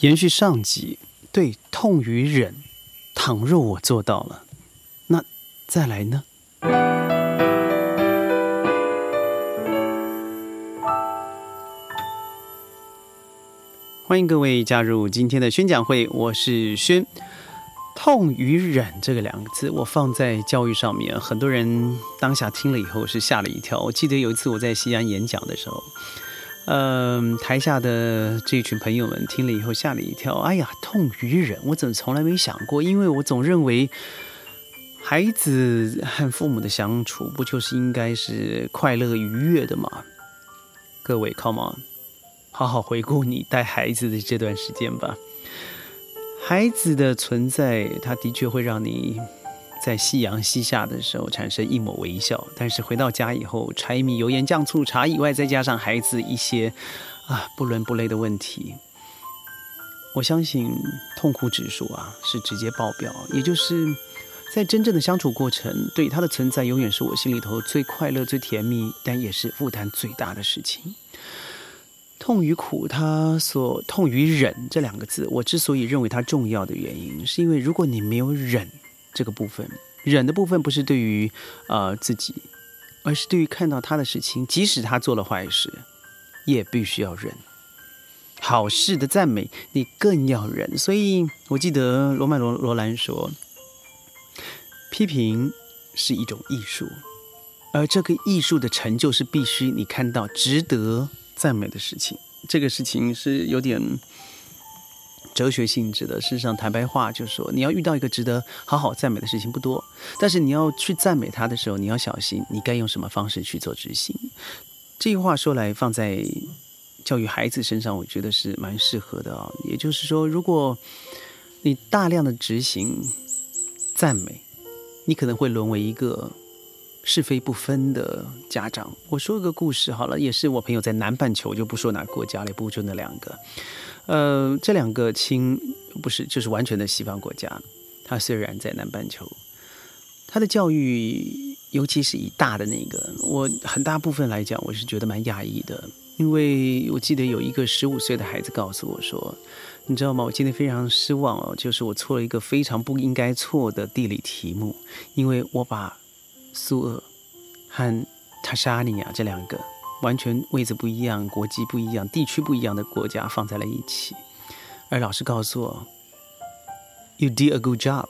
延续上集，对痛与忍，倘若我做到了，那再来呢？欢迎各位加入今天的宣讲会，我是轩。痛与忍这个两个字，我放在教育上面，很多人当下听了以后是吓了一跳。我记得有一次我在西安演讲的时候。嗯，台下的这群朋友们听了以后吓了一跳。哎呀，痛于忍，我怎么从来没想过？因为我总认为，孩子和父母的相处不就是应该是快乐愉悦的吗？各位，come on，好好回顾你带孩子的这段时间吧。孩子的存在，他的确会让你。在夕阳西下的时候产生一抹微笑，但是回到家以后，柴米油盐酱醋茶以外，再加上孩子一些啊不伦不类的问题，我相信痛苦指数啊是直接爆表。也就是在真正的相处过程，对他的存在永远是我心里头最快乐、最甜蜜，但也是负担最大的事情。痛与苦，他所痛与忍这两个字，我之所以认为它重要的原因，是因为如果你没有忍。这个部分，忍的部分不是对于呃自己，而是对于看到他的事情，即使他做了坏事，也必须要忍。好事的赞美，你更要忍。所以我记得罗曼罗罗兰说，批评是一种艺术，而这个艺术的成就是必须你看到值得赞美的事情。这个事情是有点。哲学性质的，事实上，坦白话就是说，你要遇到一个值得好好赞美的事情不多，但是你要去赞美他的时候，你要小心，你该用什么方式去做执行。这句话说来放在教育孩子身上，我觉得是蛮适合的啊。也就是说，如果你大量的执行赞美，你可能会沦为一个是非不分的家长。我说个故事好了，也是我朋友在南半球，就不说哪个国家了，也不就那两个。呃，这两个亲不是就是完全的西方国家。他虽然在南半球，他的教育，尤其是以大的那个，我很大部分来讲，我是觉得蛮讶异的。因为我记得有一个十五岁的孩子告诉我说：“你知道吗？我今天非常失望哦，就是我错了一个非常不应该错的地理题目，因为我把苏俄和塔沙尼亚这两个。”完全位置不一样、国籍不一样、地区不一样的国家放在了一起，而老师告诉我：“You did a good job，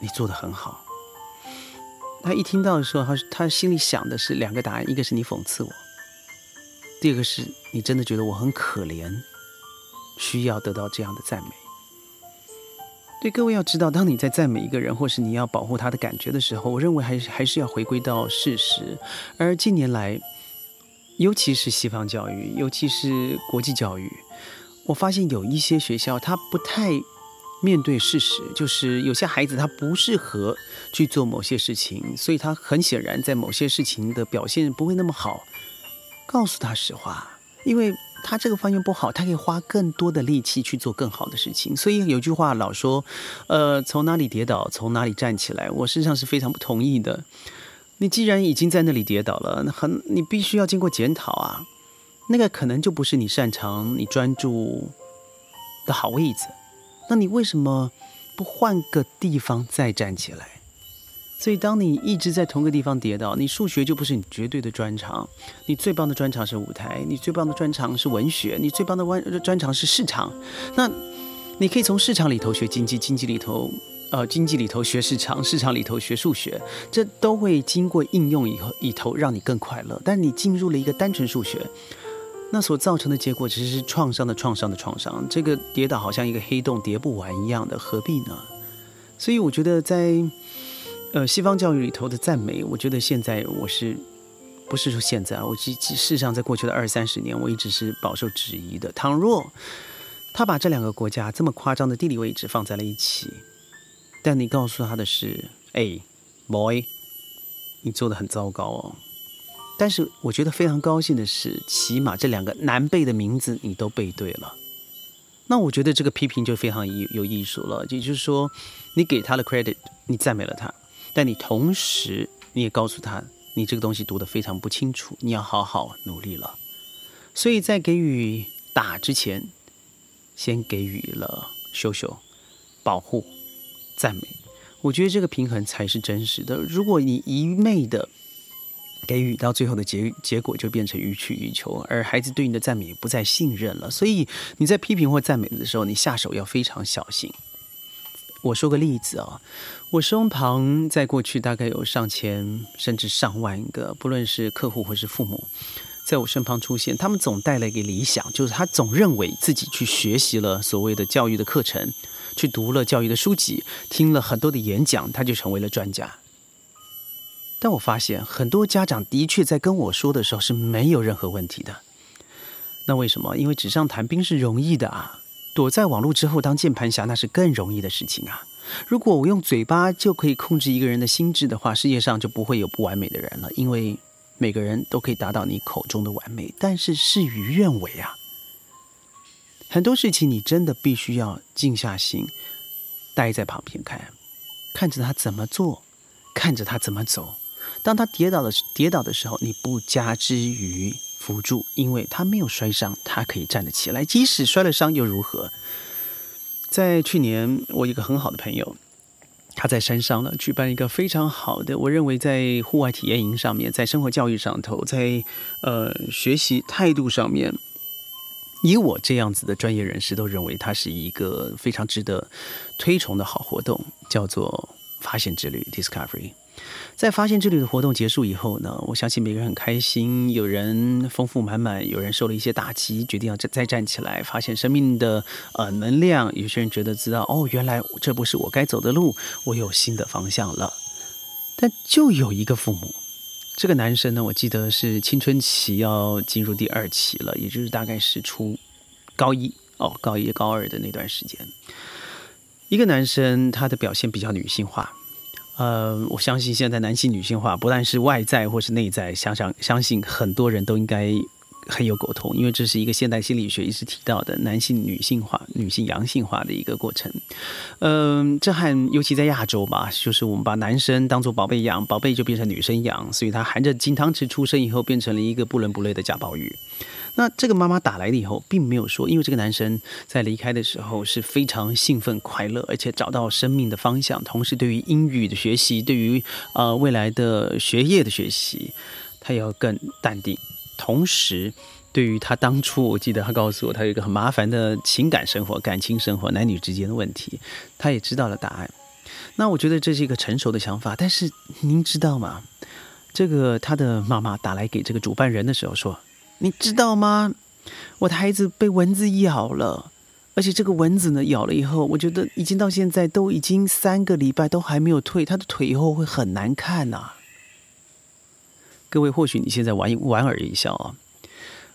你做的很好。”他一听到的时候，他他心里想的是两个答案：一个是你讽刺我，第二个是你真的觉得我很可怜，需要得到这样的赞美。对各位要知道，当你在赞美一个人，或是你要保护他的感觉的时候，我认为还是还是要回归到事实。而近年来，尤其是西方教育，尤其是国际教育，我发现有一些学校，他不太面对事实，就是有些孩子他不适合去做某些事情，所以他很显然在某些事情的表现不会那么好。告诉他实话，因为他这个方面不好，他可以花更多的力气去做更好的事情。所以有句话老说，呃，从哪里跌倒，从哪里站起来，我实上是非常不同意的。你既然已经在那里跌倒了，很你必须要经过检讨啊。那个可能就不是你擅长、你专注的好位置。那你为什么不换个地方再站起来？所以，当你一直在同个地方跌倒，你数学就不是你绝对的专长。你最棒的专长是舞台，你最棒的专长是文学，你最棒的专专长是市场。那你可以从市场里头学经济，经济里头。呃，经济里头学市场，市场里头学数学，这都会经过应用以后，以头让你更快乐。但你进入了一个单纯数学，那所造成的结果其实是创伤的创伤的创伤。这个跌倒好像一个黑洞，跌不完一样的，何必呢？所以我觉得在呃西方教育里头的赞美，我觉得现在我是不是说现在啊？我其事实上在过去的二三十年，我一直是饱受质疑的。倘若他把这两个国家这么夸张的地理位置放在了一起。但你告诉他的是：“哎，boy，你做的很糟糕哦。”但是我觉得非常高兴的是，起码这两个难背的名字你都背对了。那我觉得这个批评就非常有有艺术了。也就是说，你给他的 credit，你赞美了他，但你同时你也告诉他，你这个东西读得非常不清楚，你要好好努力了。所以在给予打之前。先给予了羞羞、保护、赞美。我觉得这个平衡才是真实的。如果你一昧的给予，到最后的结结果就变成予取予求，而孩子对你的赞美不再信任了。所以你在批评或赞美的时候，你下手要非常小心。我说个例子啊，我身旁在过去大概有上千甚至上万个，不论是客户或是父母，在我身旁出现，他们总带了一个理想，就是他总认为自己去学习了所谓的教育的课程。去读了教育的书籍，听了很多的演讲，他就成为了专家。但我发现很多家长的确在跟我说的时候是没有任何问题的。那为什么？因为纸上谈兵是容易的啊，躲在网络之后当键盘侠那是更容易的事情啊。如果我用嘴巴就可以控制一个人的心智的话，世界上就不会有不完美的人了，因为每个人都可以达到你口中的完美。但是事与愿违啊。很多事情你真的必须要静下心，待在旁边看，看着他怎么做，看着他怎么走。当他跌倒的跌倒的时候，你不加之于扶助，因为他没有摔伤，他可以站得起来。即使摔了伤又如何？在去年，我一个很好的朋友，他在山上呢举办一个非常好的，我认为在户外体验营上面，在生活教育上头，在呃学习态度上面。以我这样子的专业人士都认为它是一个非常值得推崇的好活动，叫做发现之旅 （Discovery）。在发现之旅的活动结束以后呢，我相信每个人很开心，有人丰富满满，有人受了一些打击，决定要再再站起来，发现生命的呃能量。有些人觉得知道哦，原来这不是我该走的路，我有新的方向了。但就有一个父母。这个男生呢，我记得是青春期要进入第二期了，也就是大概是初高一哦，高一高二的那段时间。一个男生他的表现比较女性化，呃，我相信现在男性女性化不但是外在或是内在，想想相信很多人都应该。很有沟通，因为这是一个现代心理学一直提到的男性女性化、女性阳性化的一个过程。嗯，这和尤其在亚洲吧，就是我们把男生当做宝贝养，宝贝就变成女生养，所以他含着金汤匙出生以后，变成了一个不伦不类的贾宝玉。那这个妈妈打来了以后，并没有说，因为这个男生在离开的时候是非常兴奋、快乐，而且找到生命的方向，同时对于英语的学习，对于呃未来的学业的学习，他也要更淡定。同时，对于他当初，我记得他告诉我，他有一个很麻烦的情感生活、感情生活、男女之间的问题，他也知道了答案。那我觉得这是一个成熟的想法。但是您知道吗？这个他的妈妈打来给这个主办人的时候说：“你知道吗？我的孩子被蚊子咬了，而且这个蚊子呢咬了以后，我觉得已经到现在都已经三个礼拜都还没有退，他的腿以后会很难看呐。”各位，或许你现在莞莞尔一笑啊！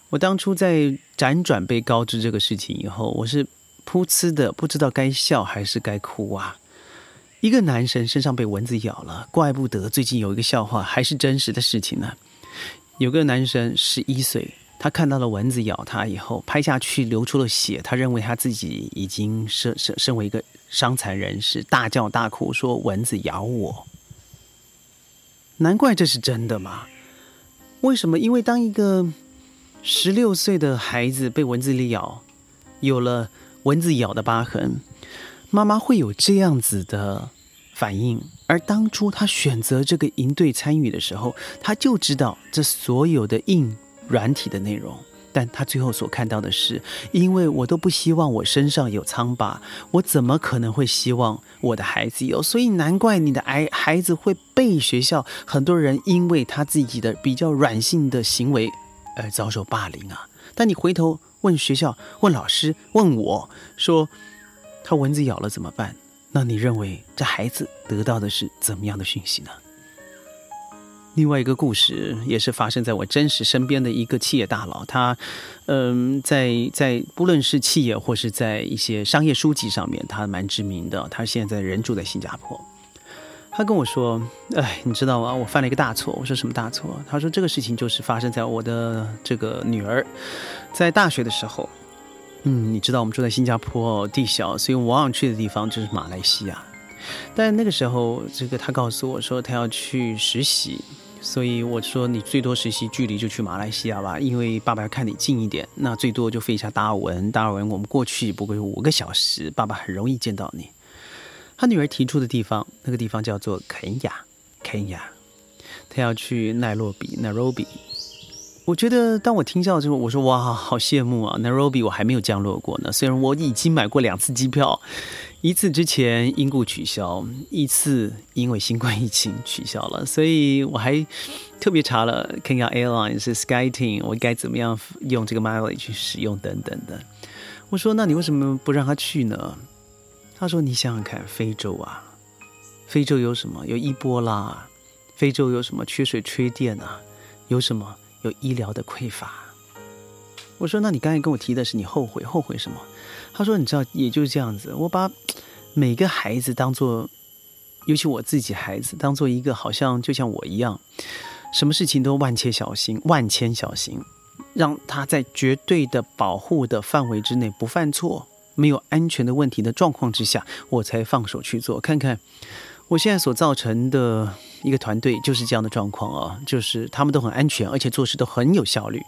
我当初在辗转被告知这个事情以后，我是噗呲的，不知道该笑还是该哭啊！一个男生身上被蚊子咬了，怪不得最近有一个笑话还是真实的事情呢。有个男生十一岁，他看到了蚊子咬他以后，拍下去流出了血，他认为他自己已经身身身为一个伤残人士，大叫大哭说蚊子咬我。难怪这是真的嘛！为什么？因为当一个十六岁的孩子被蚊子咬，有了蚊子咬的疤痕，妈妈会有这样子的反应。而当初他选择这个营队参与的时候，他就知道这所有的硬软体的内容。但他最后所看到的是，因为我都不希望我身上有疮疤，我怎么可能会希望我的孩子有？所以难怪你的孩孩子会被学校很多人因为他自己的比较软性的行为而遭受霸凌啊！但你回头问学校、问老师、问我说，他蚊子咬了怎么办？那你认为这孩子得到的是怎么样的讯息呢？另外一个故事也是发生在我真实身边的一个企业大佬，他，嗯，在在不论是企业或是在一些商业书籍上面，他蛮知名的。他现在人住在新加坡。他跟我说：“哎，你知道吗？我犯了一个大错。”我说：“什么大错？”他说：“这个事情就是发生在我的这个女儿在大学的时候。嗯，你知道我们住在新加坡，地小，所以我往往去的地方就是马来西亚。但那个时候，这个他告诉我说他要去实习。”所以我说，你最多实习距离就去马来西亚吧，因为爸爸要看你近一点。那最多就飞一下达尔文，达尔文我们过去不过五个小时，爸爸很容易见到你。他女儿提出的地方，那个地方叫做肯亚，肯亚，他要去奈洛比 （Nairobi）。我觉得当我听到之后，我说哇，好羡慕啊！Nairobi 我还没有降落过呢，虽然我已经买过两次机票。一次之前因故取消，一次因为新冠疫情取消了，所以我还特别查了 Kenya Airlines 是 SkyTeam，我该怎么样用这个 mileage 去使用等等的。我说，那你为什么不让他去呢？他说，你想想看，非洲啊，非洲有什么？有伊波拉，非洲有什么？缺水、缺电啊？有什么？有医疗的匮乏。我说，那你刚才跟我提的是你后悔，后悔什么？他说：“你知道，也就是这样子。我把每个孩子当做，尤其我自己孩子，当做一个好像就像我一样，什么事情都万切小心，万千小心，让他在绝对的保护的范围之内不犯错，没有安全的问题的状况之下，我才放手去做。看看我现在所造成的一个团队就是这样的状况啊，就是他们都很安全，而且做事都很有效率。”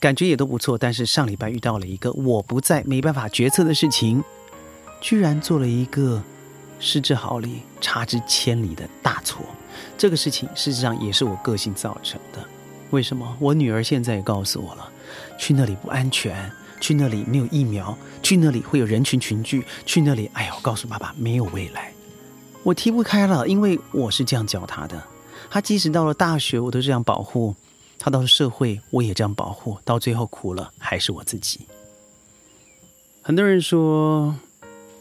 感觉也都不错，但是上礼拜遇到了一个我不在没办法决策的事情，居然做了一个失之毫厘、差之千里的大错。这个事情事实上也是我个性造成的。为什么？我女儿现在也告诉我了，去那里不安全，去那里没有疫苗，去那里会有人群群聚，去那里，哎呀，我告诉爸爸没有未来。我踢不开了，因为我是这样教他的。他即使到了大学，我都这样保护。他到了社会，我也这样保护，到最后苦了还是我自己。很多人说，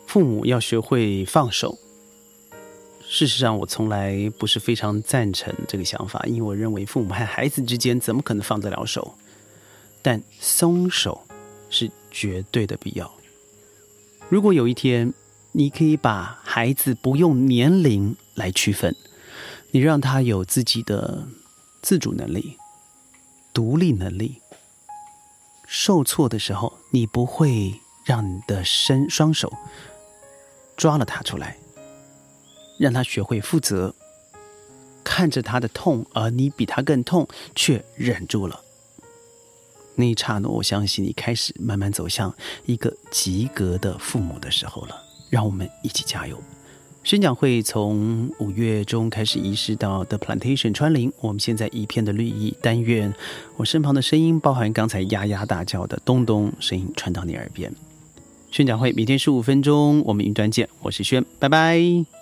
父母要学会放手。事实上，我从来不是非常赞成这个想法，因为我认为父母和孩子之间怎么可能放得了手？但松手是绝对的必要。如果有一天，你可以把孩子不用年龄来区分，你让他有自己的自主能力。独立能力受挫的时候，你不会让你的身双手抓了他出来，让他学会负责，看着他的痛，而你比他更痛，却忍住了。那一刹那，我相信你开始慢慢走向一个及格的父母的时候了。让我们一起加油。宣讲会从五月中开始移师到 The Plantation 川林，我们现在一片的绿意。但愿我身旁的声音，包含刚才呀呀大叫的咚咚声音，传到你耳边。宣讲会每天十五分钟，我们云端见。我是轩，拜拜。